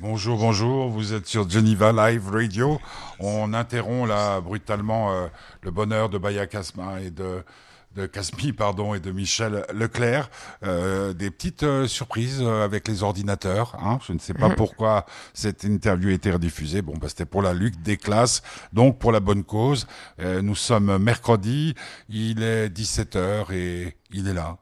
Bonjour, bonjour, vous êtes sur Geneva Live Radio. On interrompt là brutalement euh, le bonheur de Baya Kasma et de, de Casmi pardon, et de Michel Leclerc. Euh, des petites euh, surprises euh, avec les ordinateurs. Hein. Je ne sais pas pourquoi cette interview a été rediffusée. Bon, bah, c'était pour la lutte des classes, donc pour la bonne cause. Euh, nous sommes mercredi, il est 17h et il est là.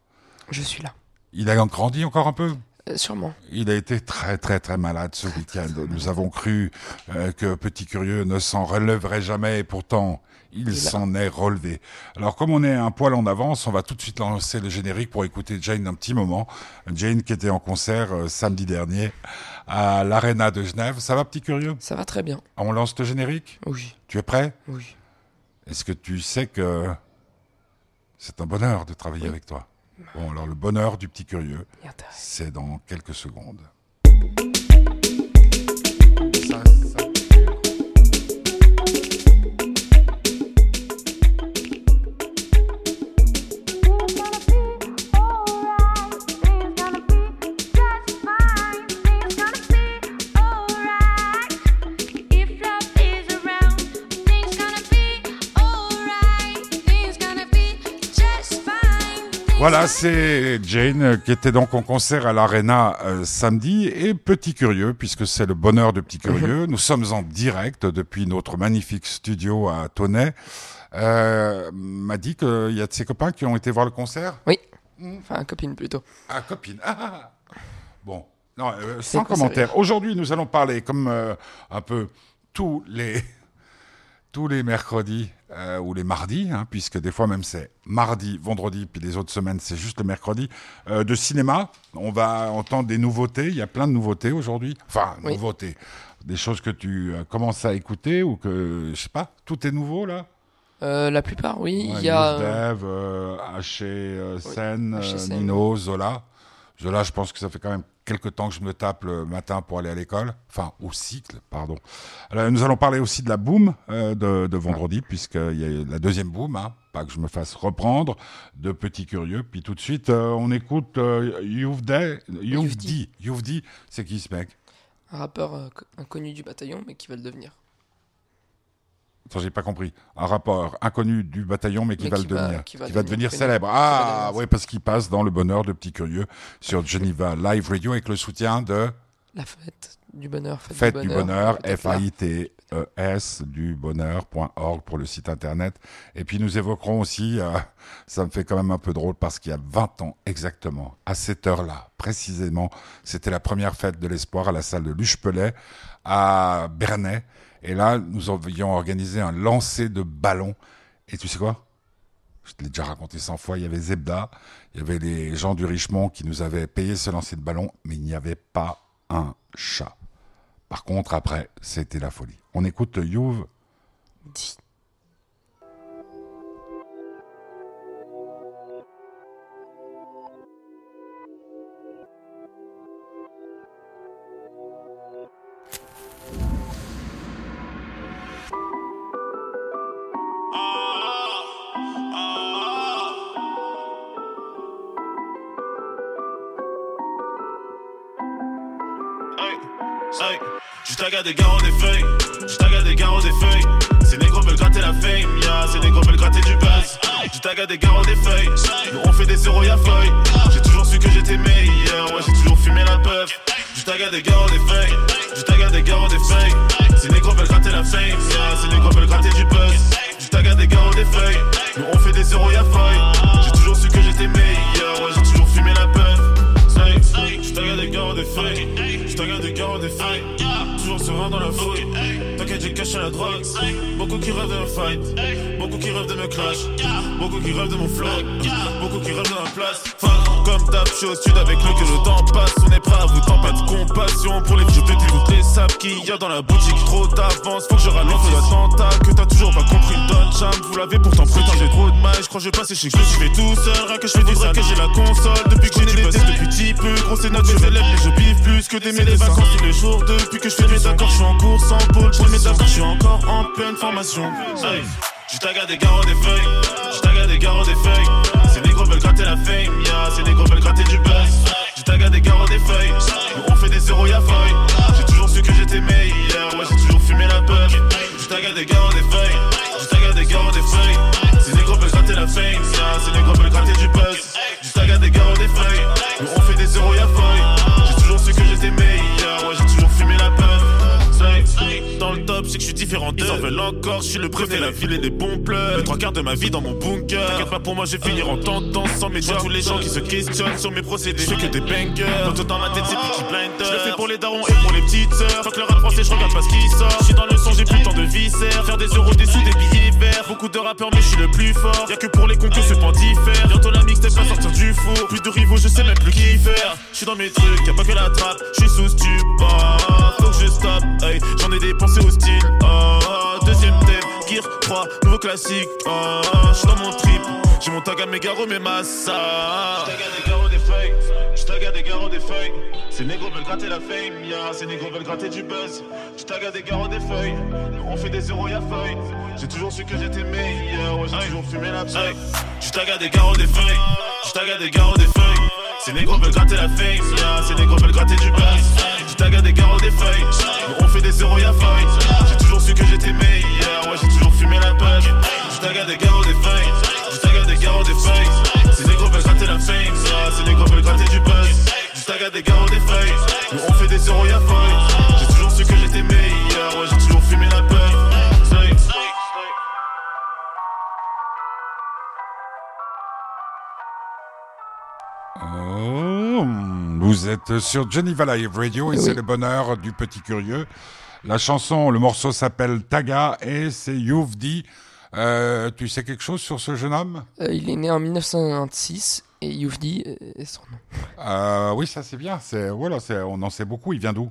Je suis là. Il a grandi encore un peu? Sûrement. Il a été très très très malade ce week-end. Nous avons cru euh, que Petit Curieux ne s'en relèverait jamais et pourtant il s'en est relevé. Alors comme on est un poil en avance, on va tout de suite lancer le générique pour écouter Jane un petit moment. Jane qui était en concert euh, samedi dernier à l'Arena de Genève. Ça va Petit Curieux? Ça va très bien. On lance le générique? Oui, Tu es prêt? Oui. Est-ce que tu sais que c'est un bonheur de travailler avec toi? Bon alors le bonheur du Petit Curieux, c'est dans quelques secondes. Voilà, c'est Jane euh, qui était donc en concert à l'Arena euh, samedi et Petit Curieux, puisque c'est le bonheur de Petit Curieux. Nous sommes en direct depuis notre magnifique studio à Tonnet. Euh, m'a dit qu'il y a de ses copains qui ont été voir le concert? Oui. Enfin, copine plutôt. Ah, copine. Ah, bon, non, euh, sans commentaire. Aujourd'hui, nous allons parler comme un peu tous les tous les mercredis euh, ou les mardis, hein, puisque des fois même c'est mardi, vendredi, puis les autres semaines c'est juste le mercredi, euh, de cinéma. On va entendre des nouveautés. Il y a plein de nouveautés aujourd'hui. Enfin, Oui. nouveautés. Des choses que tu euh, commences à écouter ou que, je sais pas, tout est nouveau là? La plupart, oui. Ouais, il y a. Dev, euh, Sen, Haché euh, Sen. Nino, Zola. Zola, je pense que ça fait quand même quelques temps que je me tape le matin pour aller à l'école. Enfin, au cycle, pardon. Alors, nous allons parler aussi de la boom euh, de, de vendredi, puisqu'il y a la deuxième boom, hein, pas que je me fasse reprendre, de Petit Curieux. Puis tout de suite, euh, on écoute euh, Youvdi. Youvdi. Youvdi, c'est qui ce mec? Un rappeur euh, co- inconnu du bataillon, mais qui va le devenir. Attends, j'ai pas compris. Un rapport inconnu du bataillon, mais qui Mais va qui le va- devenir. qui va devenir célèbre. Ah, oui, parce qu'il passe dans le bonheur de Petit Curieux sur Geneva Live Radio avec le soutien de La fête du bonheur. Fête, Fête du Bonheur. F-A-I-T-E-S, du bonheur.org pour le site internet. Et puis nous évoquerons aussi, euh, ça me fait quand même un peu drôle parce qu'il y a 20 ans exactement, à cette heure-là, précisément, c'était la première fête de l'espoir à la salle de Luchepelet à Bernay. Et là, nous avions organisé un lancer de ballons. Et tu sais quoi? Je te l'ai déjà raconté 100 fois. Il y avait Zebda, il y avait les gens du Richemont qui nous avaient payé ce lancer de ballon, mais il n'y avait pas un chat. Par contre, après, c'était la folie. On écoute Youve. À garder garant des feuilles, juste à garder garant des feuilles. Ces négros veulent gratter la fame, ya, ces négros veulent gratter du buzz. Juste à garder garant des feuilles, nous on fait des zéros y'a feuille. J'ai toujours su que j'étais meilleur, ouais, j'ai toujours fumé la puff. Juste à garder garant des feuilles, juste à garder garant des feuilles. Ces négros veulent gratter la fame, ya, ces négros veulent gratter du buzz. Juste à garder garant des feuilles, nous on fait des zéros y'a feuille. J'ai toujours su que j'étais meilleur, ouais, j'ai toujours fumé la puff. Je regarde des gars des feuilles, je regarde des gars des feuilles, toujours serein dans la fouille. T'inquiète, j'ai caché la drogue. Beaucoup qui rêvent me fight, beaucoup qui rêvent de me clash, beaucoup qui rêvent de mon flow, beaucoup qui rêvent de ma place. Fuck, comme d'hab, je suis au sud avec le que le temps passe. On est prêt à vous tant pas de compassion pour les vieux pétés, toutes les sables qu'il y a dans la boutique. Trop d'avance, faut que je ralentisse l'attentat que t'as toujours pas compris. Donne charme, vous l'avez pourtant putain, j'ai trop de mal. Je crois que je vais passer chez que je suis fait tout seul, rien que je fais du que j'ai la console. Depuis que j'ai des tests depuis petit peu, gros c'est notre élèves, mais je biffe plus que des mes vacances tous les jours. Depuis que je fais mes accords, je suis en course en pôle. Pour mes accords, je suis encore en pleine formation. Je des garros des feuilles, je des garros des feuilles gros veulent gratter la fame, yeah. C'est des gros veulent gratter du buzz. J'ai tagué des carottes, des feuilles. Nous on fait des zéros, y'a feuille. J'ai toujours su que j'étais meilleur. Ouais, j'ai toujours fumé la peur. J'ai tagué des carottes, des feuilles. J'ai tagué des carottes, des feuilles. C'est des gros veulent gratter la fame, yeah. C'est des gros veulent gratter du buzz. J'ai tagué des carottes, des feuilles. Nous on fait des zéros, y'a feuille. J'ai toujours su que j'étais meilleur. C'est que je suis différent d'eux. Ils en veulent encore, je suis le préfet, la ville et des bons pleurs. Les trois quarts de ma vie dans mon bunker. T'inquiète pas pour moi, je vais finir en tendance sans médias. Tous les gens qui se questionnent sur mes procédés. Je fais que des bangers. Tout dans ma tête, c'est Peaky Blinders. Je le fais pour les darons et pour les petites sœurs. Faut que le rap français, je regarde pas ce qui sort. Je suis dans le son, j'ai plus temps de viscères. Faire des euros, des sous, des billets verts. Beaucoup de rappeurs, mais je suis le plus fort. Y'a que pour les concours, ce pan diffère. Bientôt la mixtape va sortir du four. Plus de rivaux, je sais même plus qui faire. Je suis dans mes trucs, y'a pas que la trappe. Je suis sous stupor. Faut que je stoppe. J'en ai dépensé au style. Oh, deuxième thème, Gear 3, nouveau classique. Oh, je suis dans mon trip. J'ai mon tag à mes garros, mes massas. À des feuilles. Ces négros veulent gratter la fame, ya. Ces négros veulent gratter du buzz. Je tag à des garros, des feuilles. On fait des zéros, y'a feuille. J'ai toujours su que j'étais meilleur. Ouais, j'ai toujours fumé la feuille. Je tag à des garros, des feuilles. Je tag à des garros, des feuilles. Ces négros veulent gratter la fame, ya. Ces négros veulent gratter du buzz. Je tag à des garros, des feuilles. On fait des zéros, y'a feuille. J'ai toujours su que j'étais meilleur. Ouais, j'ai toujours fumé la page. Je tag à des garros, des feuilles. Je tag à des garros, des feuilles. Ces négros veulent gratter la fame, ya. Ces négros veulent gratter du buzz. Je tag à des garros, des feuilles. Nous on fait des zéros, y'a feuille. J'ai toujours su que j'étais meilleur. Ouais, j'ai toujours fumé la peur. Vous êtes sur Geneva Live Radio et Oui. c'est le bonheur du petit curieux. La chanson, le morceau s'appelle Taga et c'est Youvdi. Euh, tu sais quelque chose sur ce jeune homme? Euh, il est né en 1996 et Youvdi est son nom. euh, Oui, ça c'est bien. C'est voilà, c'est on en sait beaucoup. Il vient d'où?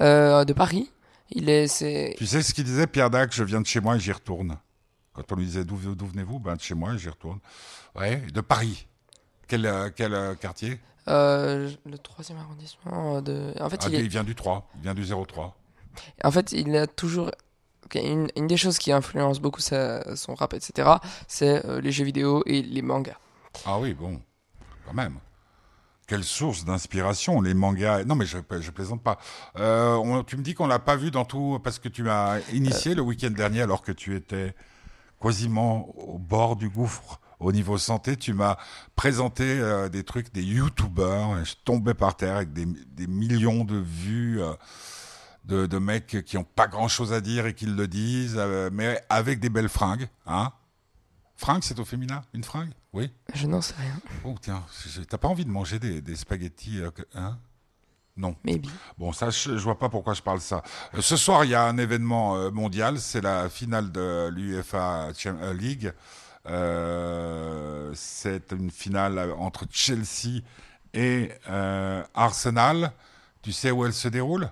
De Paris. Il est, c'est, Tu sais ce qu'il disait Pierre Dac? Je viens de chez moi et j'y retourne. Quand on lui disait d'où d'où venez-vous? Ben de chez moi et j'y retourne. Ouais, de Paris. Quel quel quartier? Euh, le troisième arrondissement de. En fait, Ah, il est, Il vient du 3. Il vient du 03. en fait, il a toujours. Une, des choses qui influence beaucoup son rap, etc., c'est euh, les jeux vidéo et les mangas. Ah oui, bon, quand même. Quelle source d'inspiration, les mangas. Non, mais je, je plaisante pas. Euh, tu me dis qu'on l'a pas vu dans tout, parce que tu m'as initié le week-end dernier alors que tu étais quasiment au bord du gouffre au niveau santé. Tu m'as présenté euh, des trucs, des youtubeurs. Je tombais par terre avec des, millions de vues. De, de mecs qui ont pas grand chose à dire et qui le disent, euh, mais avec des belles fringues, hein. Fringue, c'est au féminin Une fringue? Oui Je n'en sais rien. Oh tiens, t'as pas envie de manger des, des spaghettis, euh, hein? Non. Maybe. Bon, ça, je, je vois pas pourquoi je parle ça. Euh, ce soir, il y a un événement mondial, c'est la finale de l'UEFA League. Euh, c'est une finale entre Chelsea et euh, Arsenal. Tu sais où elle se déroule?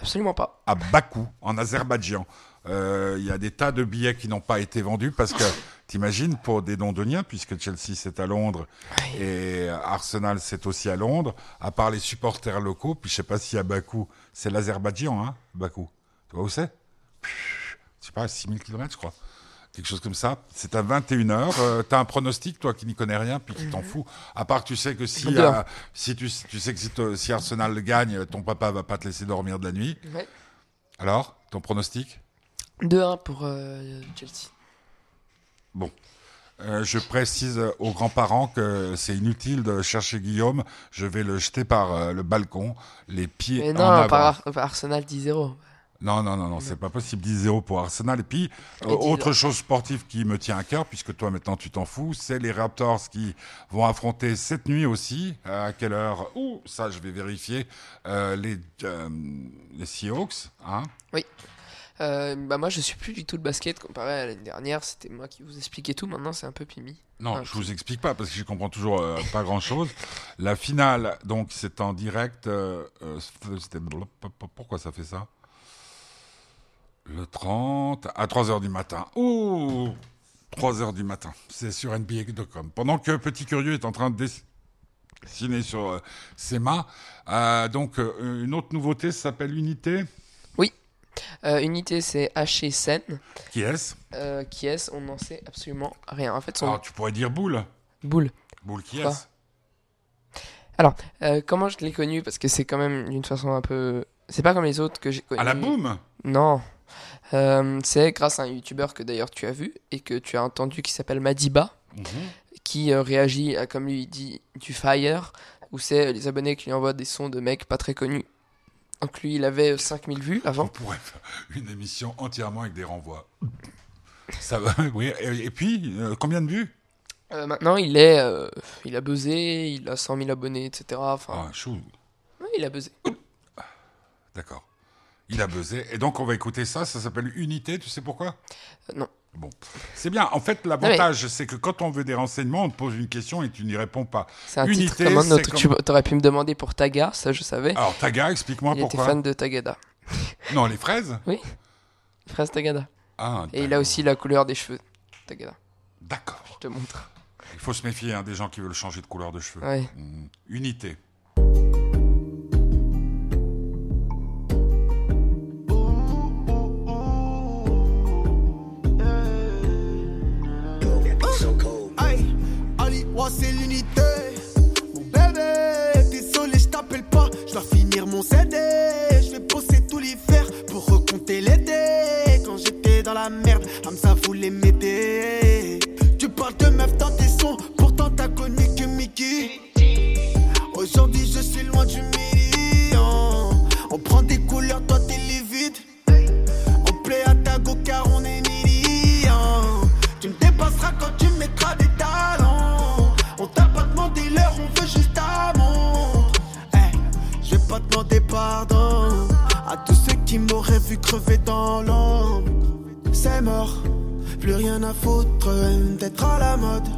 Absolument pas. à Bakou, en Azerbaïdjan. Euh, Il y a des tas de billets qui n'ont pas été vendus parce que, t'imagines, pour des londoniens, puisque Chelsea c'est à Londres et Arsenal c'est aussi à Londres, à part les supporters locaux, puis je sais pas si à Bakou, c'est l'Azerbaïdjan, hein, Bakou. Tu vois où c'est? Je sais pas, 6000 km, je crois. Quelque chose comme ça. C'est à 21h. Euh, T'as un pronostic, toi qui n'y connais rien, puis qui t'en fous. À part, tu sais que si, euh, si tu, tu sais que si, te- si Arsenal gagne, ton papa va pas te laisser dormir de la nuit. Ouais. Alors, ton pronostic? 2-1 pour euh, Chelsea. Euh, Je précise aux grands-parents que c'est inutile de chercher Guillaume. Je vais le jeter par euh, le balcon, les pieds Mais en non, avant. par, Ar- par Arsenal 10-0. Non, non, non, non, c'est pas possible. 10-0 pour Arsenal. Et puis, euh, Et 10-0. autre chose sportive qui me tient à cœur, puisque toi maintenant tu t'en fous, c'est les Raptors qui vont affronter cette nuit aussi. À quelle heure Ouh, ça je vais vérifier. Euh, les, euh, les Seahawks, hein Euh, bah moi je suis plus du tout le basket comparé à l'année dernière, c'était moi qui vous expliquais tout, maintenant c'est un peu Pimi. Non, Ah, je vous explique pas parce que je comprends toujours euh, pas grand chose. La finale, donc, c'est en direct. euh, pourquoi ça fait ça? Le 30 à 3 heures du matin. Ouh 3 heures du matin. C'est sur NBA.com. Pendant que Petit Curieux est en train de dessiner sur euh, ses mains. euh, donc, euh, une autre nouveauté s'appelle Unité. Euh, Unité c'est Haché Sen, Qui est-ce? Qui est on n'en sait absolument rien. En fait son Alors, tu pourrais dire Boule. boule. Boule qui est-ce? Euh, comment je l'ai connu? Parce que c'est quand même d'une façon un peu... C'est pas comme les autres que j'ai connu. À la boum? Non. Euh, c'est grâce à un youtubeur que d'ailleurs tu as vu et que tu as entendu qui s'appelle Madiba, Mhm. qui euh, réagit à, comme lui dit, du fire, où c'est les abonnés qui lui envoient des sons de mecs pas très connus Donc lui, il avait 5000 vues On avant. pourrait faire une émission entièrement avec des renvois. Ça va, oui. Et, puis, euh, combien de vues? Euh, maintenant, il est, euh, il a buzzé, il a 100 000 abonnés, etc. Enfin, Ah, chou, ouais, il a buzzé. d'accord. Il a buzzé. Et donc, on va écouter ça. Ça s'appelle Unité. Tu sais pourquoi? Euh, non. Bon, c'est bien. En fait, l'avantage, c'est que quand on veut des renseignements, on te pose une question et tu n'y réponds pas. C'est un Unité, titre comme un c'est autre. comme- Tu aurais pu me demander pour Taga, ça je savais. Alors, Taga, explique-moi il était pourquoi. fan de Tagada. Non, les fraises? Frère Tagada. Ah, Et il a aussi la couleur des cheveux. Tagada. D'accord. Je te montre. Il faut se méfier hein, des gens qui veulent changer de couleur de cheveux. Ouais. Mm. Unité. Mon CD. Je vais bosser tous les fers pour recompter dés. Quand j'étais dans la merde, Hamza voulait m'aider. Tu parles de meuf dans tes sons, pourtant t'as connu que Mickey. Aujourd'hui, je suis loin du million. On prend des couleurs, toi t'es livide. On plaît à ta go car on est pardon à tous ceux qui m'auraient vu crever dans l'ombre. C'est mort, plus rien à foutre d'être à la mode.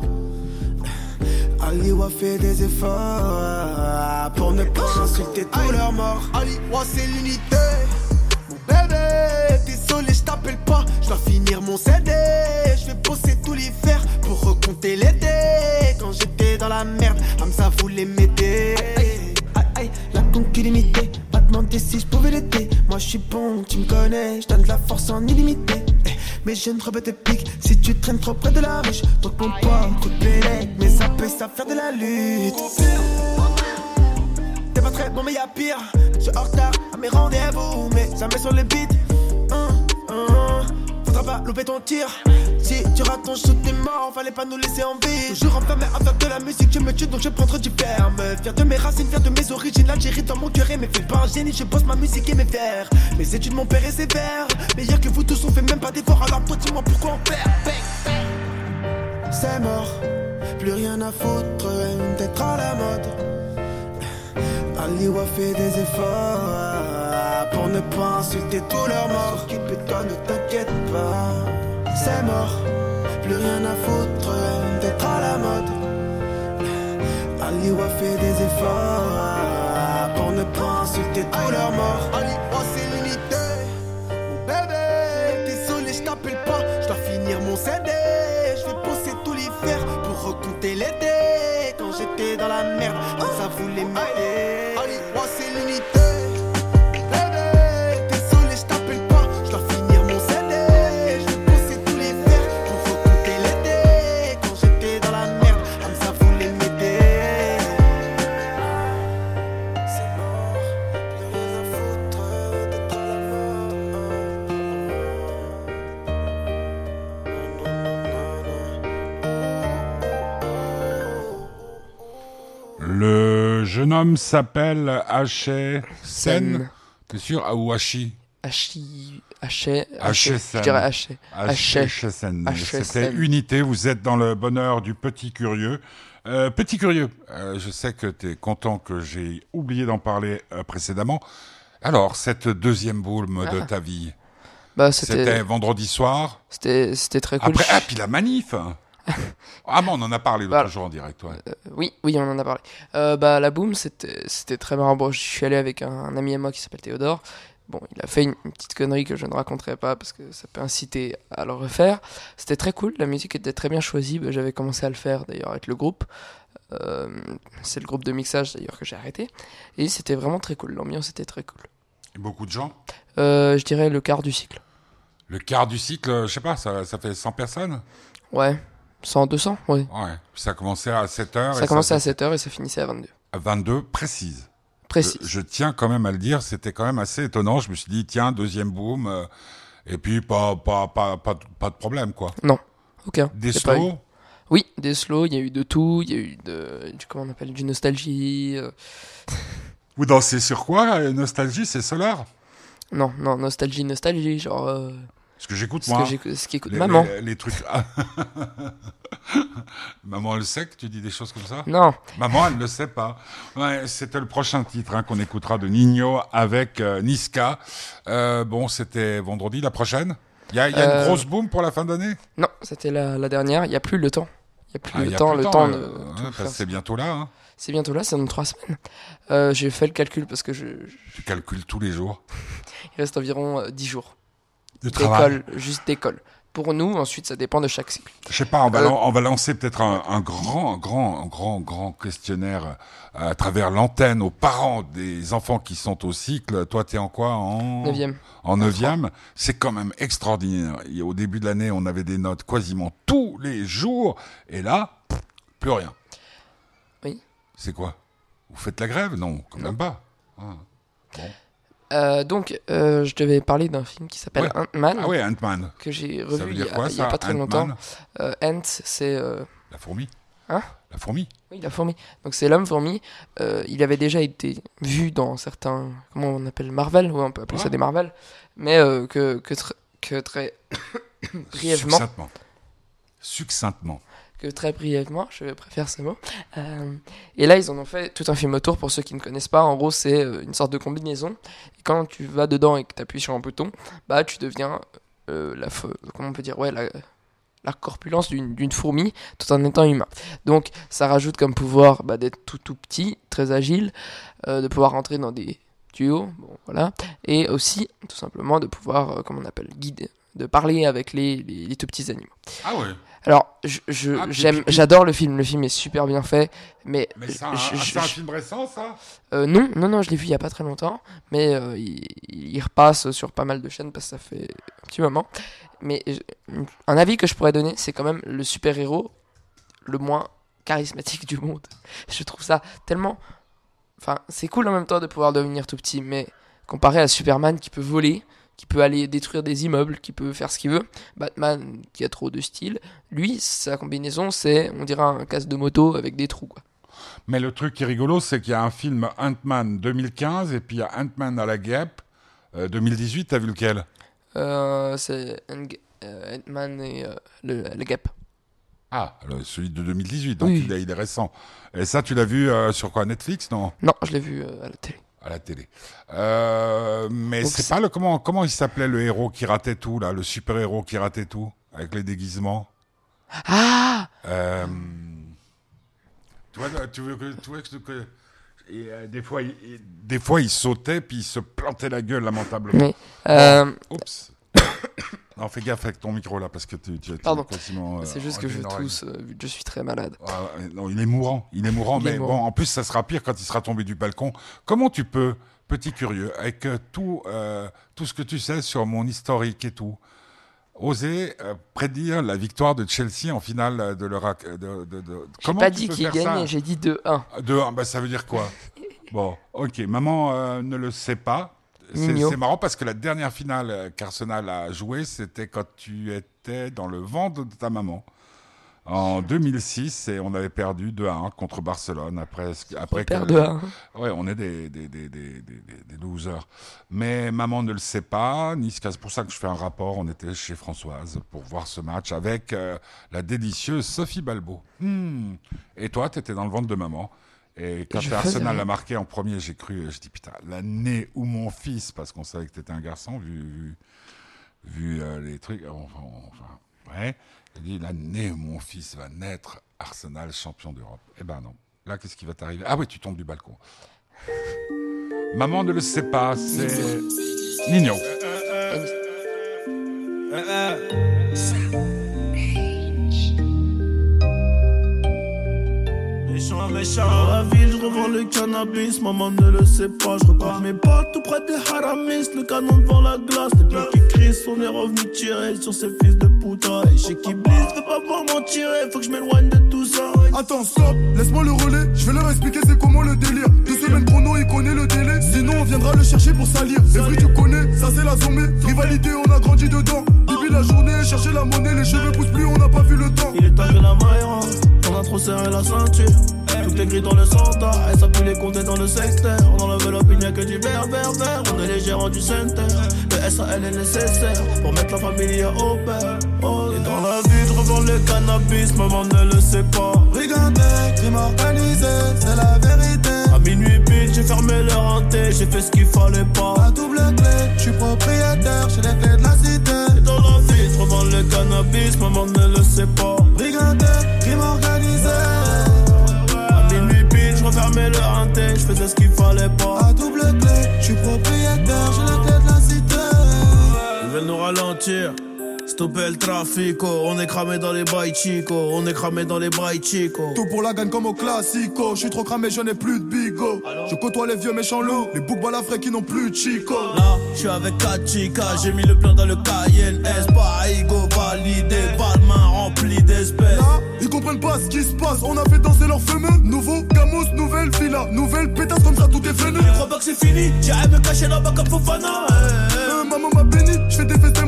Aliwa fait des efforts pour ne pas insulter tous leurs morts. Aliwa c'est l'unité. Mon bébé, désolé, je t'appelle pas. Je dois finir mon CD. Je vais bosser tous les fers pour recompter les dés. Quand j'étais dans la merde, Hamza voulait m'aider. Aïe, aïe, la illimitée. Pas demander si je pouvais l'aider. Moi je suis bon, tu me connais. Je donne de la force en illimité. Eh, Mais je ne rebête pique si tu traînes trop près de la riche. Donc mon poids, coup de pélec. Mais ça peut ça faire de la lutte. T'es pas très bon, mais y'a pire. Je suis en retard à mes rendez-vous, mais jamais sur le beat. Pas louper ton tir. Si tu rates ton shoot, t'es mort. Fallait pas nous laisser en vie. Toujours enfermé à faire de la musique, tu me tues donc je prendrai du ferme. Fier de mes racines, fier de mes origines. L'Algérie dans mon cœur et mes faits pas un génie. Je bosse ma musique et mes vers. Mes études, mon père ses vers. Meilleur que vous tous, on fait même pas d'efforts. Alors toi, dis-moi pourquoi on perd. C'est mort, plus rien à foutre d'être à la mode. Aliwa fait des efforts pour ne pas insulter tous leurs morts. Occupe toi, ne t'inquiète pas. C'est mort, plus rien à foutre d'être à la mode. Aliwa fait des efforts pour ne pas insulter tous leurs morts. Aliwa c'est l'unité. Mon bébé, désolé, je t'appelle pas. Je dois finir mon CD. Je vais bosser tous les fers pour recompter les dés. Quand j'étais dans la merde, ça voulait m'aider. Moi, c'est l'unité. Le jeune homme s'appelle Haché Sen. T'es sûr? Ah, Ou Hachi Hachi. Haché. Haché Je dirais Haché. Haché. Sen. C'était. Unité. Vous êtes dans le bonheur du petit curieux. Euh, petit curieux, euh, je sais que tu es content que j'ai oublié d'en parler euh, précédemment. Alors, cette deuxième boulme de Ah. ta vie, Bah, c'était vendredi soir c'était, c'était très cool. Après, ah, puis la manif Ah, mais on en a parlé l'autre Voilà. jour en direct, ouais. Euh, oui, oui, on en a parlé. Euh, bah, la boom, c'était, c'était très marrant. Bon, je suis allé avec un, un ami à moi qui s'appelle Théodore. Bon, il a fait une, une petite connerie que je ne raconterai pas parce que ça peut inciter à le refaire. C'était très cool, la musique était très bien choisie. Bah, J'avais commencé à le faire d'ailleurs avec le groupe. Euh, c'est le groupe de mixage d'ailleurs que j'ai arrêté. Et c'était vraiment très cool, l'ambiance était très cool. Et beaucoup de gens? Je dirais le quart du cycle. Le quart du cycle, je sais pas, ça, ça fait 100 personnes? Ouais, 100, 200, ouais. Ouais. Ça a commencé à 7h. Ça commençait à 7h et ça finissait à 22. à 22, précise. Précis. Je, je tiens quand même à le dire, c'était quand même assez étonnant. Je me suis dit, tiens, deuxième boom, euh, et puis pas, pas, pas, pas, de- pas de problème, quoi. Aucun. Des slows, Oui, des slows, il y a eu de tout, il y a eu de, du, comment on appelle, du nostalgie. euh, Vous dansez sur quoi euh, Nostalgie, c'est Solar? Non, non, nostalgie, nostalgie, genre. euh, Ce que j'écoute ce moi. que j'écoute- ce qu'écoute maman. Les, les trucs. Maman, elle sait que tu dis des choses comme ça Non, Maman, elle ne le sait pas. Ouais, c'était le prochain titre hein, qu'on écoutera de Nino avec euh, Niska. Euh, bon, c'était vendredi, la prochaine. Il y a, y a Euh, une grosse boom pour la fin d'année? Non, c'était la, la dernière. Il n'y a plus le temps. Il n'y a plus Ah, le y a temps, plus le temps euh, de. ouais, c'est bientôt là. hein. C'est bientôt là, c'est dans trois semaines. Euh, J'ai fait le calcul parce que je, je- Tu calcules tous les jours. il reste environ euh, 10 jours. D'école, juste d'école. Pour nous, ensuite, ça dépend de chaque cycle. Je sais pas, on va, Euh, lan- on va lancer peut-être un, un grand, grand, grand, grand questionnaire euh, à travers l'antenne aux parents des enfants qui sont au cycle. Toi, t'es en quoi En Neuvième. En neuvième. C'est quand même extraordinaire. Et au début de l'année, on avait des notes quasiment tous les jours. Et là, plus rien. Oui. C'est quoi? Vous faites la grève? Non, quand même pas. Ah. Euh, donc, euh, je devais parler d'un film qui s'appelle Ouais. Ant-Man, Ah ouais, Ant-Man. que j'ai revu il y, dire a, pas très longtemps. Euh, Ant, c'est euh, La fourmi Hein? La fourmi oui, la fourmi. Donc c'est l'homme fourmi. Il avait déjà été vu dans certains, comment on appelle Marvel, ouais, on peut appeler ça des Marvel, mais que que, tr- que très brièvement, Succinctement. Succinctement. Que très brièvement, je préfère ce mot. Euh, et là, ils en ont fait tout un film autour pour ceux qui ne connaissent pas. En gros, c'est euh, une sorte de combinaison. Et quand tu vas dedans et que tu appuies sur un bouton, bah tu deviens euh, la, comment on peut dire, ouais, la, corpulence d'une fourmi tout en étant humain. Donc, ça rajoute comme pouvoir bah, d'être tout tout petit, très agile, de pouvoir rentrer dans des tuyaux, bon voilà, et aussi tout simplement de pouvoir, comment on appelle, guider, de parler avec les, les tout petits animaux. Ah ouais Alors, Ah, j'aime, j'adore le film. Le film est super bien fait, mais, Mais c'est un, film récent, ça? euh, non, non, non, je l'ai vu il y a pas très longtemps, mais euh, il, il repasse sur pas mal de chaînes parce que ça fait un petit moment. Mais un avis que je pourrais donner, c'est quand même le super héros le moins charismatique du monde. Je trouve ça tellement, enfin, c'est cool en même temps de pouvoir devenir tout petit, mais comparé à Superman qui peut voler, qui peut aller détruire des immeubles, qui peut faire ce qu'il veut, Batman qui a trop de style, lui, sa combinaison, c'est, on dirait un casque de moto avec des trous, quoi. Mais le truc qui est rigolo, c'est qu'il y a un film Ant-Man 2015 et puis il y a Ant-Man à la guêpe euh, 2018. T'as vu lequel? Euh, c'est euh, Ant-Man et euh, le, le Gap. Ah, le- celui de 2018, donc Oui. il, est, il est récent. Et ça, tu l'as vu sur quoi? Netflix? Non? Non, je l'ai vu à la télé. À la télé. Euh, mais c'est pas le comment comment il s'appelait le héros qui ratait tout là, le super héros qui ratait tout avec les déguisements? Ah Euh, tu vois, tu veux que, tu vois que, et, euh, des fois, il, des fois, il sautait puis il se plantait la gueule lamentablement. Mais, Oups. non, fais gaffe avec ton micro là parce que tu, tu, tu Pardon. quasiment. euh, c'est juste que je tousse, euh, je suis très malade. Ah, non, il est mourant, il est mourant, Il est mais mourant. bon, en plus, ça sera pire quand il sera tombé du balcon. Comment tu peux, petit curieux, avec euh, tout, euh, tout ce que tu sais sur mon historique et tout, oser prédire la victoire de Chelsea en finale de l'Eurac de, de, de- Comment pas tu dit qu'il gagnait, j'ai dit 2-1. De un, bah, ça veut dire quoi? Bon, ok, maman ne le sait pas. C'est marrant parce que la dernière finale qu'Arsenal a jouée, c'était quand tu étais dans le ventre de ta maman. En 2006, et on avait perdu 2 à 1 contre Barcelone après, après que- de 1. Ouais, on est des, des, des, des, des, losers. Mais maman ne le sait pas. Niska, c'est pour ça que je fais un rapport. On était chez Françoise pour voir ce match avec euh, la délicieuse Sophie Balbo. Hmm. Et toi, tu étais dans le ventre de maman. Et quand Arsenal l'a marqué en premier, j'ai cru, je dis putain, l'année où mon fils, parce qu'on savait que tu étais un garçon, vu, vu, vu euh, les trucs, enfin, enfin, ouais, j'ai dit l'année où mon fils va naître, Arsenal champion d'Europe. Eh ben non. Là, qu'est-ce qui va t'arriver Ah oui, tu tombes du balcon. Maman ne le sait pas, c'est Nino. Méchant, méchant. Dans la ville, je revends le cannabis. Maman ne le sait pas. Je repars mes pas tout près des haramis. Le canon devant la glace. Les bleus qui crient, on est revenu tirer sur ces fils de putain. Et chez qui blisse, veux pas voir m'en tirer. Faut que je m'éloigne de tout ça. Attends, stop, laisse-moi le relais. Je vais leur expliquer c'est comment le délire. Deux semaines chrono, il connaît le délai. Sinon, on viendra le chercher pour salir. Vrai, tu connais, ça c'est la zombie. Rivalité, on a grandi dedans. La journée, chercher la monnaie, les cheveux poussent plus, on n'a pas vu le temps. Il est arrivé la maille, on a trop serré la ceinture. Tout écrit dans le centre. Et ça peut les compter dans le secteur. Il n'y a que du vert, vert, vert. On est les gérants du center. Le SAL est nécessaire pour mettre la famille au père. Oh, et dans la vie, je revends le cannabis, maman ne le sait pas. Brigandé, crime organisé, c'est la vérité. À minuit pile, j'ai fermé leur hanté, j'ai fait ce qu'il fallait pas. À double clé, je suis propriétaire, j'ai les clés de la cité. Revends le cannabis, maman ne le sait pas. Brigandé, crime organisé. À minuit pile, je refermais leur hanté, je faisais ce qu'il fallait pas. À double clé, je suis propriétaire, j'ai les clés de la cité. Ils veulent nous ralentir. Stopper le trafic, on est cramé dans les bails chico, on est cramé dans les bails chico. Tout pour la gagne comme au classico. Je suis trop cramé, je n'ai plus de bigot. Je côtoie les vieux méchants loups, les boucs balafrés qui n'ont plus de chico. Là, je suis avec 4 chicas, j'ai mis le plan dans le Cayenne S, pas ego validé, pas de main remplie d'espèces. Là, ils comprennent pas ce qui se passe. On a fait danser leurs fameux. Nouveau Gamos, nouvelle villa, nouvelle pétasse comme ça, tout est venu. Je crois pas que c'est fini, j'irai me cacher là-bas comme Fofana. eh. Euh, maman m'a béni, je fais des festins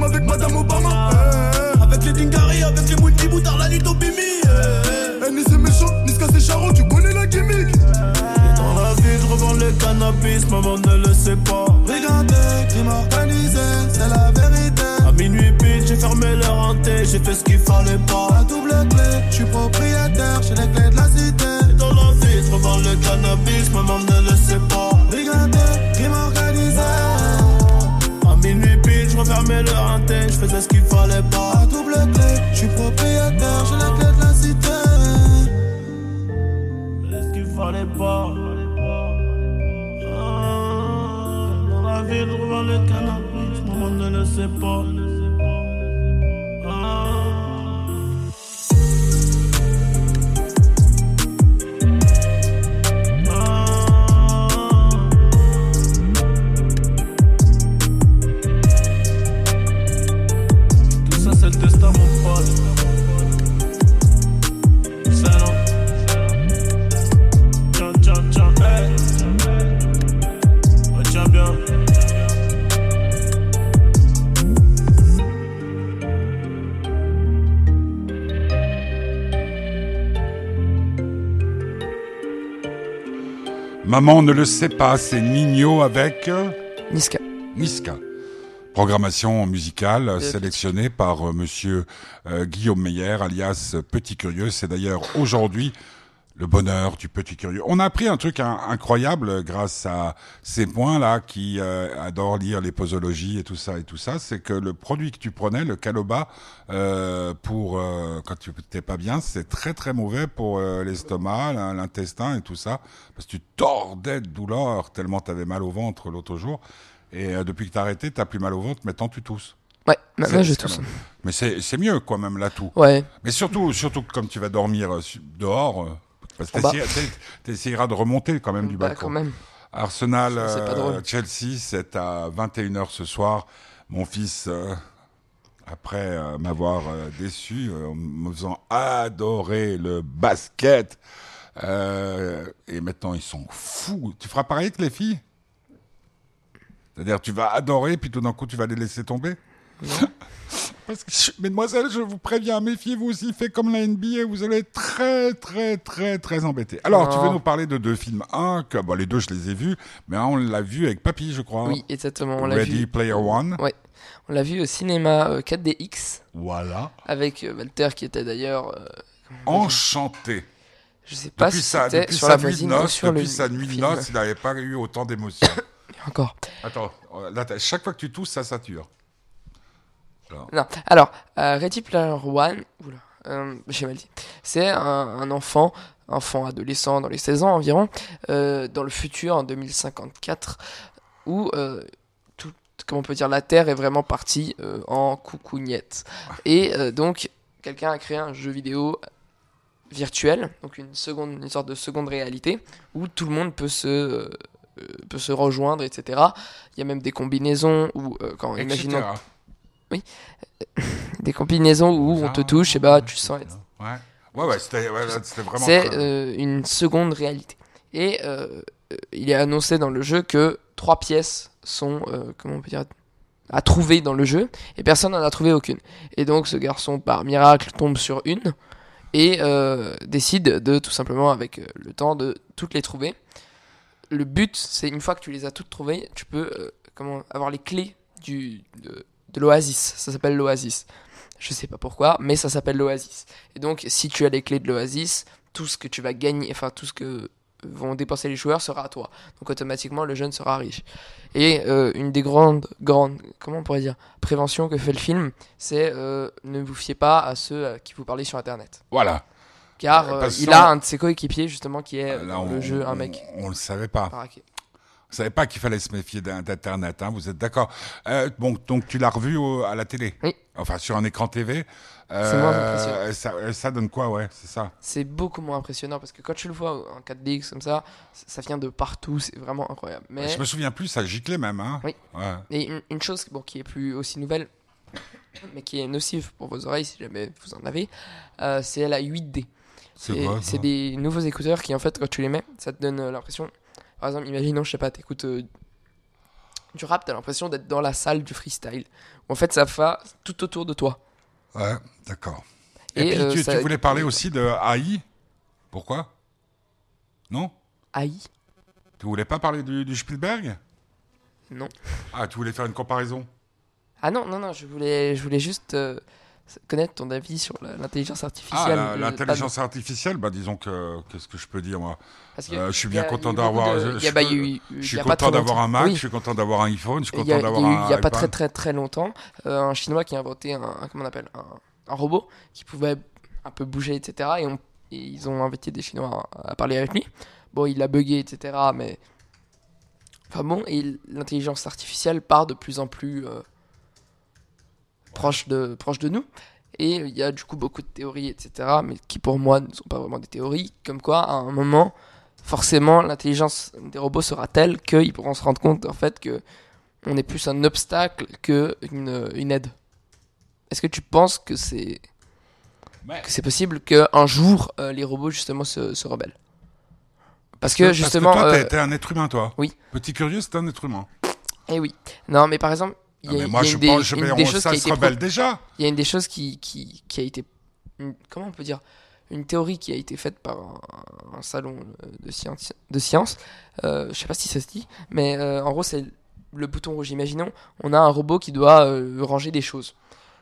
Maman ne le sait pas, c'est Nino avec euh, Niska. Niska. Programmation musicale sélectionnée par euh, monsieur euh, Guillaume Meyer, alias Petit Curieux. C'est d'ailleurs aujourd'hui le bonheur du Petit Curieux. On a appris un truc in- incroyable grâce à ces points-là qui euh, adorent lire les posologies et tout ça et tout ça. C'est que le produit que tu prenais, le caloba, euh, pour euh, quand tu t'es pas bien, c'est très très mauvais pour euh, l'estomac, l'in- l'intestin et tout ça. Parce que tu tordais de douleur tellement t'avais mal au ventre l'autre jour. Et euh, depuis que t'as arrêté, t'as plus mal au ventre, mais tant tu tousses. Ouais, C'est- je tousse. Mais c'est c'est mieux, quoi, même là tout. Ouais, Mais surtout, surtout que comme tu vas dormir euh, dehors, euh, parce que t'es- t'essayeras de remonter quand même du bah, balcon. quand même. Arsenal, euh. Chelsea, c'est à 21h ce soir. Mon fils, euh, après euh, m'avoir déçu, en me faisant adorer le basket, et maintenant ils sont fous. Tu feras pareil que les filles? C'est-à-dire tu vas adorer, puis tout d'un coup tu vas les laisser tomber? Parce que, je- mesdemoiselles, je vous préviens, méfiez-vous aussi, fait comme la NBA, vous allez être très, très, très, très embêté. Alors, tu veux nous parler de deux films. Un, que, bon, les deux, je les ai vus, mais un, on l'a vu avec Papy, je crois. Oui, exactement. On l'a Ready vu. Player One. Ouais. On l'a vu au cinéma euh, 4DX Voilà. avec euh, Walter qui était d'ailleurs, euh, Enchanté. je sais pas Depuis, si c'était sur sa la nuit de noces, sur depuis le sa nuit de noces, il n'avait pas eu autant d'émotions. Encore. Attends, là, chaque fois que tu tousses, ça sature. Non. Alors, euh, Ready Player One, euh, j'ai mal dit. C'est un, un enfant, enfant adolescent dans les 16 ans environ, euh, dans le futur en 2054, où tout, comment on peut dire, la Terre est vraiment partie en coucougnette. Et donc, quelqu'un a créé un jeu vidéo virtuel, donc une seconde, une sorte de seconde réalité, où tout le monde peut se peut se rejoindre, etc. Il y a même des combinaisons où, euh, quand imaginons Etc. des combinaisons où on te touche et bah tu sens être. Ouais, ouais, ouais c'était ouais, vraiment. C'est euh, une seconde réalité. Et euh, euh, il est annoncé dans le jeu que trois pièces sont, euh, comment on peut dire, à trouver dans le jeu et personne n'en a trouvé aucune. Et donc ce garçon par miracle tombe sur une et euh, décide de tout simplement, avec euh, le temps, de toutes les trouver. Le but, c'est une fois que tu les as toutes trouvées, tu peux euh, comment, avoir les clés du, de, de l'oasis. Ça s'appelle l'oasis. Je sais pas pourquoi, mais ça s'appelle l'oasis. Et donc, si tu as les clés de l'oasis, tout ce que tu vas gagner, enfin tout ce que vont dépenser les joueurs sera à toi. Donc automatiquement, le jeune sera riche. Et euh, une des grandes, grandes, comment on pourrait dire, préventions que fait le film, c'est euh, ne vous fiez pas à ceux à qui vous parlez sur Internet. Voilà. Car euh, parce il a un de ses coéquipiers justement qui est Là, on, le jeu un on- mec On, le savait pas. paraqué. On savait pas qu'il fallait se méfier d'in- d'Internet. Hein, vous êtes d'accord Euh, Bon, donc tu l'as revu au- à la télé? Oui. Enfin, sur un écran TV. C'est moins impressionnant. ça, euh, ça donne quoi, ouais, c'est ça? C'est beaucoup moins impressionnant parce que quand tu le vois en 4DX comme ça, ça vient de partout, c'est vraiment incroyable. Mais Je me souviens plus, ça giclait même. Hein. Oui. Ouais. Et une, une chose bon, qui est plus aussi nouvelle, mais qui est nocive pour vos oreilles si jamais vous en avez, euh, c'est la 8D. C'est C'est des nouveaux écouteurs qui, en fait, quand tu les mets, ça te donne euh, l'impression. Par exemple, imaginons, je sais pas, t'écoutes euh, du rap, t'as l'impression d'être dans la salle du freestyle. En fait, ça va tout autour de toi. Ouais, d'accord. Et, Et, puis euh, tu, ça- tu voulais parler aussi de AI Pourquoi? Non? Aïe Tu voulais pas parler du, du Spielberg? Non. Ah, tu voulais faire une comparaison? Ah non, non, non, je voulais, je voulais juste euh, connaître ton avis sur l'intelligence Ah, artificielle. de- l'intelligence artificielle, bah disons que qu'est-ce que je peux dire moi? Que Euh, je suis bien content d'avoir- je- je bah, Je suis content d'avoir un. Mac, Oui. je suis content d'avoir un iPhone, je suis content d'avoir un il y a pas très très très longtemps euh, un chinois qui a inventé un, un- comment on appelle un, un robot qui pouvait un peu bouger etc et, on- et ils ont invité des chinois à, à parler avec lui bon il a bugué etc mais enfin bon et l'intelligence artificielle part de plus en plus euh, proche de proche de nous et il y a du coup beaucoup de théories etc mais qui pour moi ne sont pas vraiment des théories comme quoi à un moment forcément l'intelligence des robots sera telle qu'ils pourront se rendre compte en fait que on est plus un obstacle que une, aide. Est-ce que tu penses que c'est que c'est possible qu'un jour euh, les robots justement se, se rebellent? Parce que justement, Parce que toi, euh, t'es- t'es un être humain, toi. oui. Petit curieux, c'est un être humain. eh oui. Non, mais par exemple, il y a, mais moi, je une des, pense, on- choses ça qui a se été rebelle pro- déjà. il y a une des choses qui, qui, qui a été une- comment on peut dire une théorie qui a été faite par un, un salon euh, de science de science. Euh, je sais pas si ça se dit mais euh, en gros c'est le bouton rouge. Imaginons on a un robot qui doit euh, ranger des choses.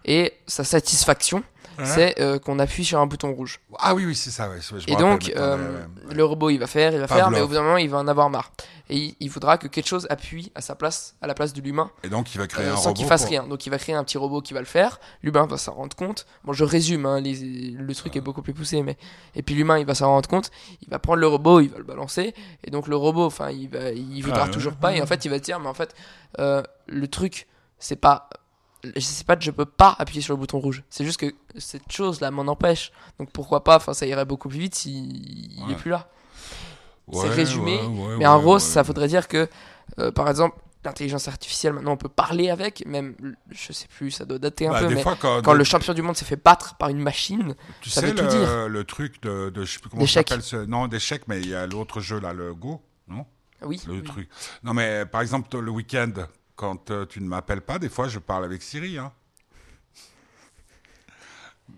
Et sa satisfaction Hein c'est euh, qu'on appuie sur un bouton rouge Ah oui, oui, c'est ça. Ouais, je et donc euh, ouais, ouais. le robot il va faire il va faire mais au bout d'un moment il va en avoir marre et il, il voudra que quelque chose appuie à sa place à la place de l'humain Et donc, il va créer euh, un sans robot. qu'il fasse pour- rien. Donc il va créer un petit robot qui va le faire. L'humain va s'en rendre compte. Bon, je résume, hein, les- le truc est beaucoup plus poussé, mais et puis l'humain il va s'en rendre compte. Il va prendre le robot, il va le balancer, et donc le robot, enfin, il va, il voudra Ah, toujours pas, et en fait il va dire, mais en fait, euh, le truc, c'est pas, c'est pas que je peux pas appuyer sur le bouton rouge. C'est juste que cette chose là m'en empêche. Donc pourquoi pas Enfin, ça irait beaucoup plus vite s'il il Ouais. est plus là. Ouais, c'est résumé, ouais, Mais en gros, ça voudrait dire que, euh, par exemple, l'intelligence artificielle, maintenant, on peut parler avec, même, je sais plus, ça doit dater un Bah, peu, mais fois, quand, quand le champion du monde s'est fait battre par une machine, tu ça sais veut tout le, dire. le truc de, de je sais plus comment s'appelle ce non d'échecs mais il y a l'autre jeu là le Go non? Oui, le oui. truc non mais par exemple le week-end quand euh, tu ne m'appelles pas des fois je parle avec Siri hein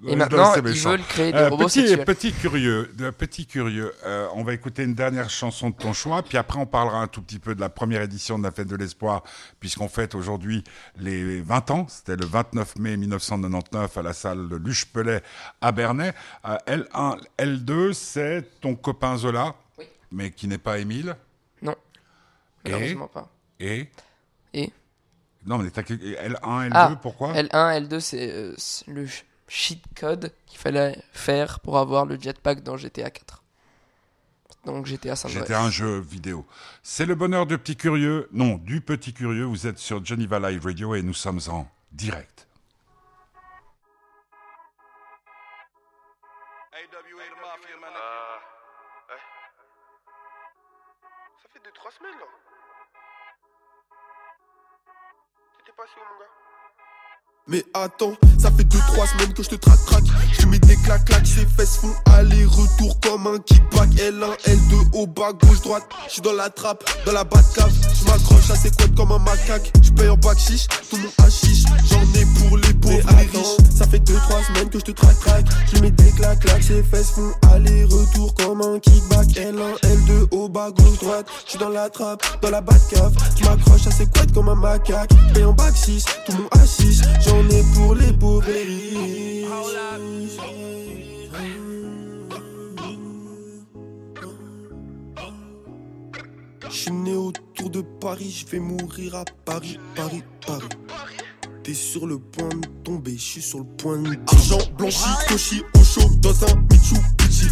et maintenant, ils veulent créer des Euh, robots petit, sexuels. petit curieux, petit curieux. Euh, on va écouter une dernière chanson de ton choix, puis après on parlera un tout petit peu de la première édition de la Fête de l'Espoir, puisqu'on fête aujourd'hui les 20 ans. C'était le 29 mai 1999 à la salle de Luche-Pellet à Bernay. Euh, L1, L2, c'est ton copain Zola, Oui. mais qui n'est pas Émile. Non, Et malheureusement pas. Et Et Non, mais t'as que- L1, L2, Ah, pourquoi? L1, L2, c'est euh, c'est le ch- cheat code qu'il fallait faire pour avoir le jetpack dans GTA 4. Donc GTA San J'étais Andreas. un jeu vidéo. C'est le bonheur de petit curieux. Non, du petit curieux. Vous êtes sur Geneva Live Radio et nous sommes en direct. Euh, Ça fait 2-3 semaines là. T'étais passé où mon gars Mais attends, ça fait 2-3 semaines que je te traque traque. Je mets des claques claques, ses fesses font aller-retour comme un kickback. L1, L2 au bas, gauche, droite. Je suis dans la trappe, dans la cave. Je m'accroche à ses couettes comme un macaque. Je paye en bac chiche, tout mon hachiche. J'en ai pour les pauvres les riches. Ça fait 2-3 semaines que je te traque traque. Je mets des claques claques, ses fesses font aller-retour comme un kickback. L1, L2, au bas, gauche, droite. Je suis dans la trappe, dans la cave. Je m'accroche à ses couettes comme un macaque. Paye en bac 6, tout mon hachiche. J'en ai pour les né autour de Paris, je vais mourir à Paris, Paris, Paris. T'es sur le point de tomber, je suis sur le point de. Argent blanchi, cochi, au chaud dans un Mitsubishi.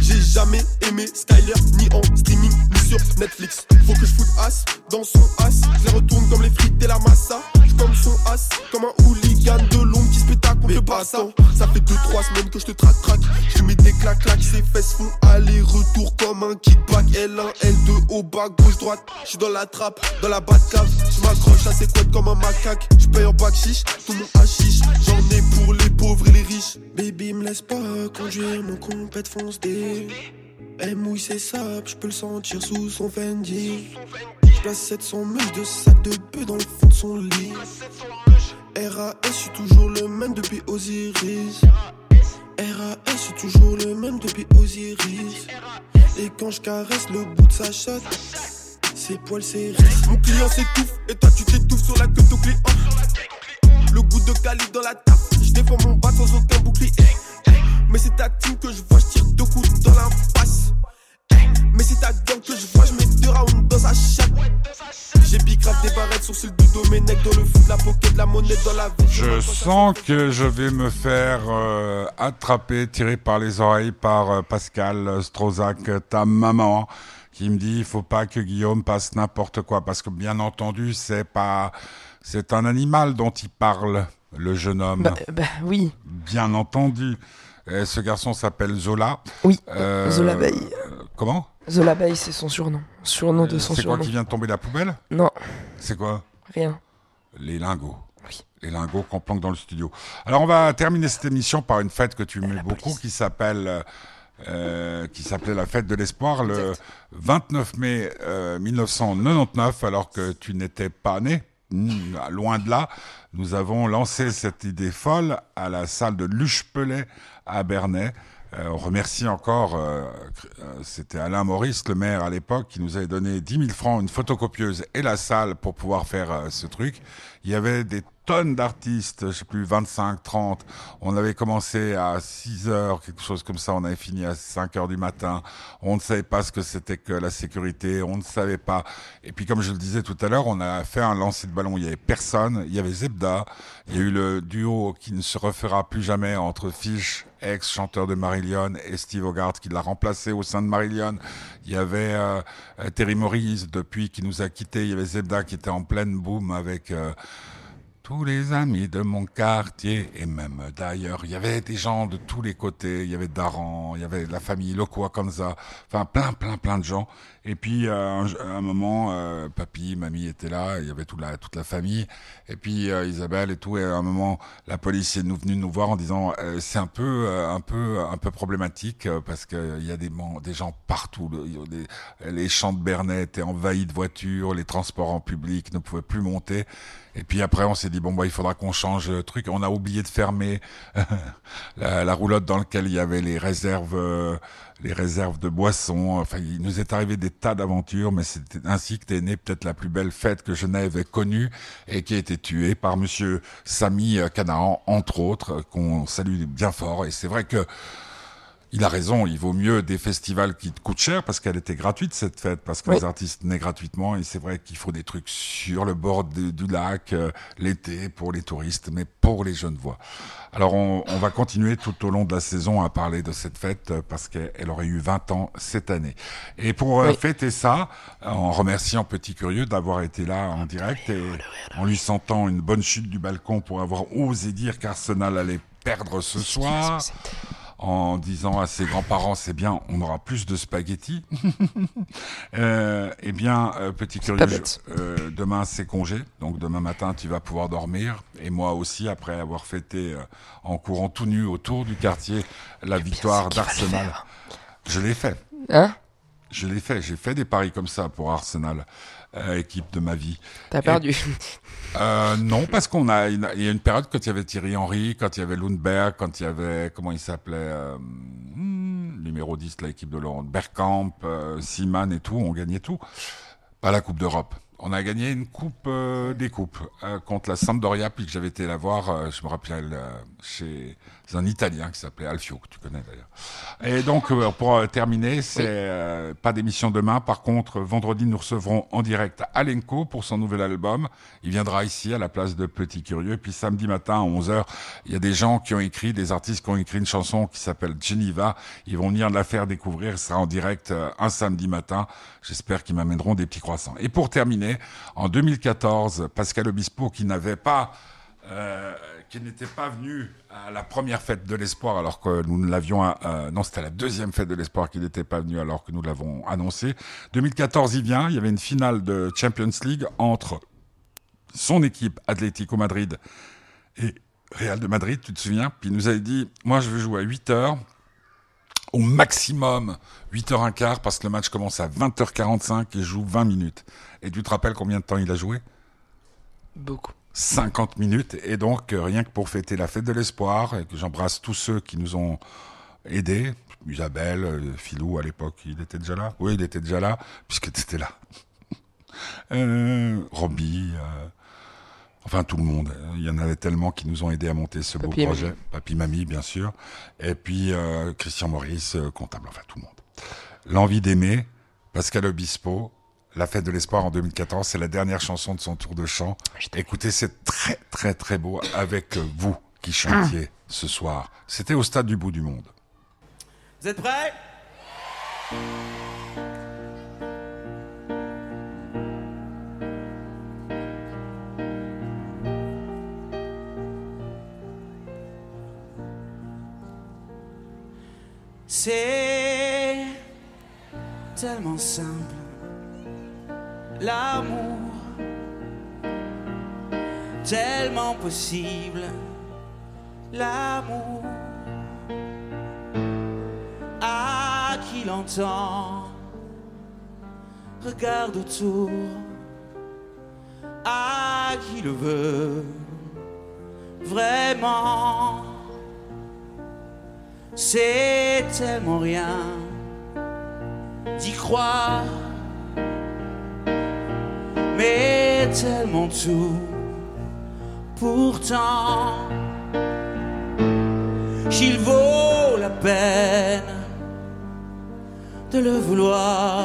J'ai jamais aimé Skyler, ni en streaming, ni sur Netflix. Faut que je foute as dans son as. Je retourne comme les frites et la massa. Comme son as, comme un hooligan de l'ombre qui se pétacle contre le passant. Ça fait 2-3 semaines que je te traque traque. Je mets des claques claques, ses fesses font aller-retour comme un kickback. L1, L2, au bas, gauche, droite. Je suis dans la trappe, dans la cave. Je m'accroche à ses couettes comme un macaque. Je paye en bac chiche, tout mon hachiche. J'en ai pour les pauvres et les riches. Baby, me laisse pas conduire mon compète fonce des elle mouille ses sables, je peux le sentir sous son Fendi. Je place 700 mèches de sac de peu dans le fond de son lit. RAS, je suis toujours le même depuis Osiris. RAS, je suis toujours le même depuis Osiris. Et quand je caresse le bout de sa chatte, ses poils s'érissent. Mon client s'étouffe et toi tu t'étouffes sur la queue de client. Le goût de cali dans la table, je défends mon bas sans aucun bouclier. Mais c'est ta team que je vois, je tire deux coups dans la face. Mais c'est ta gang que je vois, je mets deux rounds dans sa chatte. J'ai grave des barrettes sur celle du Domenech dans le foot, la pocket, la monnaie dans la vie. Je sens que je vais me faire euh, attraper, tirer par les oreilles par euh, Pascal Strozac, ta maman qui me dit il faut pas que Guillaume passe n'importe quoi parce que bien entendu c'est pas c'est un animal dont il parle le jeune homme. Bah, bah oui. Bien entendu. Et ce garçon s'appelle Zola. Oui, euh, Zola Bay. comment? Zola Bay, c'est son surnom. Surnom de son surnom. C'est quoi qui vient de tomber la poubelle? Non. C'est quoi? Rien. Les lingots. Oui. Les lingots qu'on planque dans le studio. Alors on va terminer cette émission par une fête que tu mets beaucoup qui s'appelle... Euh, qui s'appelait la fête de l'espoir le 29 mai 1999 euh, alors que tu n'étais pas né loin de là nous avons lancé cette idée folle à la salle de Luche-Pellet à Bernay. Euh, on remercie encore, euh, euh, c'était Alain Maurice, le maire à l'époque, qui nous avait donné 10 000 francs, une photocopieuse et la salle pour pouvoir faire ce truc. Il y avait des tonnes d'artistes, je sais plus, 25, 30. On avait commencé à 6 heures, quelque chose comme ça. On avait fini à 5 heures du matin. On ne savait pas ce que c'était que la sécurité. On ne savait pas. Et puis, comme je le disais tout à l'heure, on a fait un lancer de ballon. Il y avait personne. Il y avait Zebda. Il y a eu le duo qui ne se refera plus jamais entre Fish, ex-chanteur de Marillion, et Steve Hogarth qui l'a remplacé au sein de Marillion. Il y avait euh, Terry Morris depuis qui nous a quittés. Il y avait Zebda qui était en pleine boom avec... Euh, tous les amis de mon quartier et même d'ailleurs. Il y avait des gens de tous les côtés. Il y avait Daran, il y avait la famille Kanza, enfin plein, plein, plein de gens. Et puis euh, à un, moment, euh, papy, mamie étaient là, il y avait toute la, toute la famille. Et puis euh, Isabelle et tout. Et à un moment, la police est venue nous voir en disant c'est un peu, un peu, un peu problématique parce qu'il y a des, gens partout. Les, les champs de Bernay étaient envahis de voitures, les transports en public ne pouvaient plus monter. Et puis après, on s'est dit bon bah il faudra qu'on change le truc. On a oublié de fermer la, roulotte dans laquelle il y avait les réserves, euh, les réserves de boissons. Enfin, il nous est arrivé des tas d'aventures, mais c'est ainsi que t'es né peut-être la plus belle fête que Genève ait connue et qui a été tuée par Monsieur Samy Canaan, entre autres, qu'on salue bien fort. Et c'est vrai que il a raison, il vaut mieux des festivals qui te coûtent cher parce qu'elle était gratuite cette fête, parce que les artistes naissent gratuitement et c'est vrai qu'il faut des trucs sur le bord du lac euh, l'été pour les touristes, mais pour les jeunes voix. Alors on, va continuer tout au long de la saison à parler de cette fête euh, parce qu'elle aurait eu 20 ans cette année. Et pour euh, fêter ça, en remerciant Petit Curieux d'avoir été là en direct et en lui sentant une bonne chute du balcon pour avoir osé dire qu'Arsenal allait perdre ce soir en disant à ses grands-parents c'est bien, on aura plus de spaghettis. euh, eh bien, euh, petit curieux, euh, demain c'est congé, donc demain matin tu vas pouvoir dormir. Et moi aussi, après avoir fêté euh, en courant tout nu autour du quartier la victoire d'Arsenal, je l'ai fait. Hein? Je l'ai fait, j'ai fait des paris comme ça pour Arsenal. Euh, équipe de ma vie. T'as perdu. Euh, non, parce qu'on a, il y a une période quand il y avait Thierry Henry, quand il y avait Lundberg, quand il y avait, comment il s'appelait, euh, numéro 10, l'équipe de Laurent, Bergkamp, euh, Seaman et tout, on gagnait tout. Pas la Coupe d'Europe. On a gagné une coupe euh, des coupes euh, contre la Sampdoria, puis que j'avais été la voir, euh, je me rappelle, euh, chez un Italien qui s'appelait Alfio, que tu connais d'ailleurs. Et donc, euh, pour euh, terminer, c'est euh, pas d'émission demain. Par contre, vendredi, nous recevrons en direct Alenko pour son nouvel album. Il viendra ici à la place de Petit Curieux. Et puis samedi matin à 11h, il y a des gens qui ont écrit, des artistes qui ont écrit une chanson qui s'appelle Geneva. Ils vont venir la faire découvrir. Ce sera en direct un samedi matin. J'espère qu'ils m'amèneront des petits croissants. Et pour terminer, en 2014, Pascal Obispo, qui n'avait pas... euh, qui n'était pas venu à la première fête de l'espoir alors que nous l'avions euh, non c'était la deuxième fête de l'espoir qu'il n'était pas venu alors que nous l'avons annoncé. 2014 il vient il y avait une finale de Champions League entre son équipe Atlético Madrid et Real de Madrid tu te souviens? Puis il nous avait dit moi je veux jouer à 8 heures au maximum 8h15 parce que le match commence à 20h45 et joue 20 minutes et tu te rappelles combien de temps il a joué? Beaucoup. 50 minutes. Et donc, euh, rien que pour fêter la fête de l'espoir, et que j'embrasse tous ceux qui nous ont aidés, Isabelle, euh, Philou, à l'époque, il était déjà là? Oui, il était déjà là, puisque tu étais là. euh, Robbie, euh, enfin tout le monde. Il y en avait tellement qui nous ont aidés à monter ce beau mamie. projet. Papy, mamie, bien sûr. Et puis, euh, Christian Maurice, euh, comptable, enfin tout le monde. L'envie d'aimer, Pascal Obispo, la fête de l'espoir en 2014, c'est la dernière chanson de son tour de chant. Écoutez, c'est très très très beau avec euh, vous qui chantiez ce soir. C'était au stade du bout du monde. Vous êtes prêts? C'est tellement simple, l'amour, tellement possible, l'amour à qui l'entend? Regarde autour, à qui le veut vraiment? C'est tellement rien d'y croire, mais tellement tout. Pourtant, qu'il vaut la peine de le vouloir,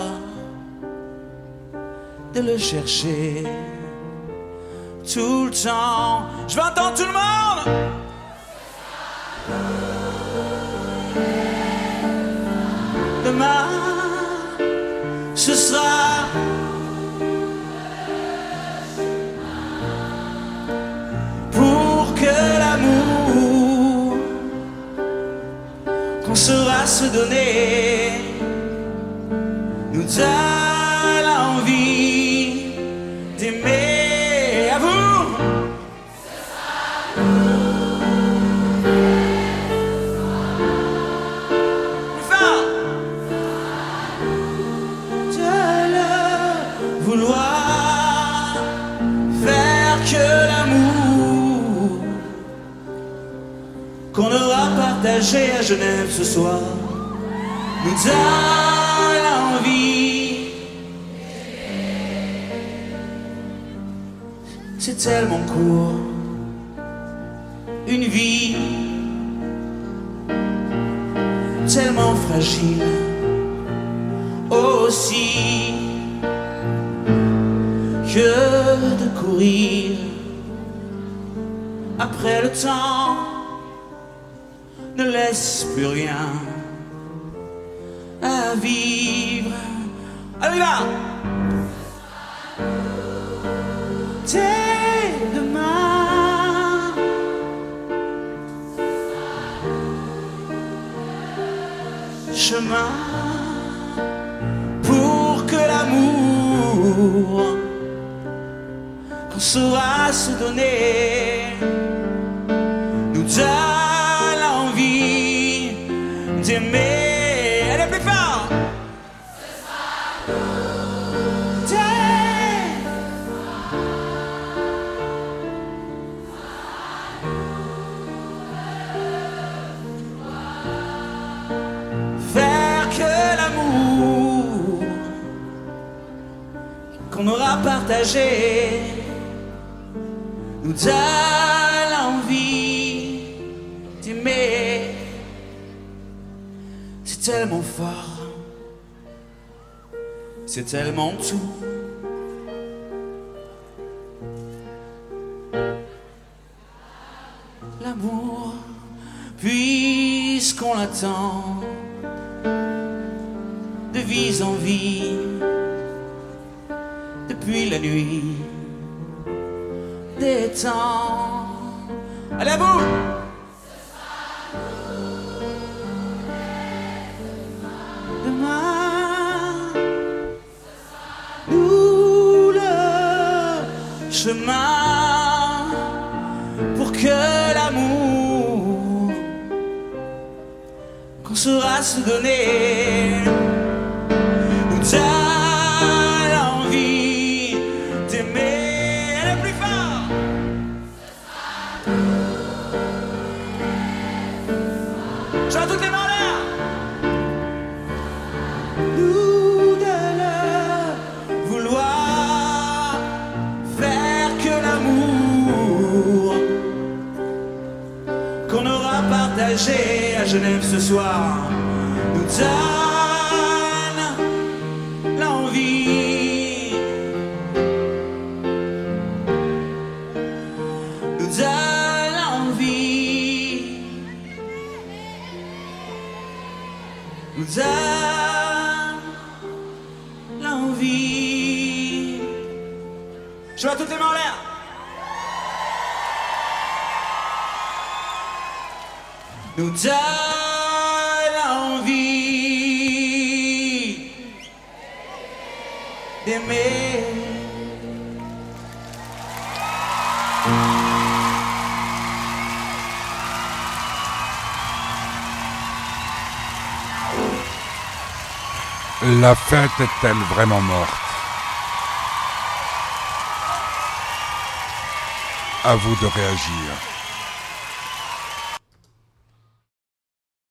de le chercher tout le temps. Je vais entendre tout le monde. Ce sera pour que l'amour qu'on saura se donner nous partagé à Genève ce soir. Nous donne envie. C'est tellement court, une vie tellement fragile. Aussi que de courir. Après le temps plus rien à vivre. Allez là Dès demain. Chemin pour que l'amour qu'on saura se donner nous a l'envie d'aimer. C'est tellement fort, c'est tellement tout. nuit. Je suis en tout nous de vouloir faire que l'amour qu'on aura partagé à Genève ce soir. la fête est-elle vraiment morte? À vous de réagir.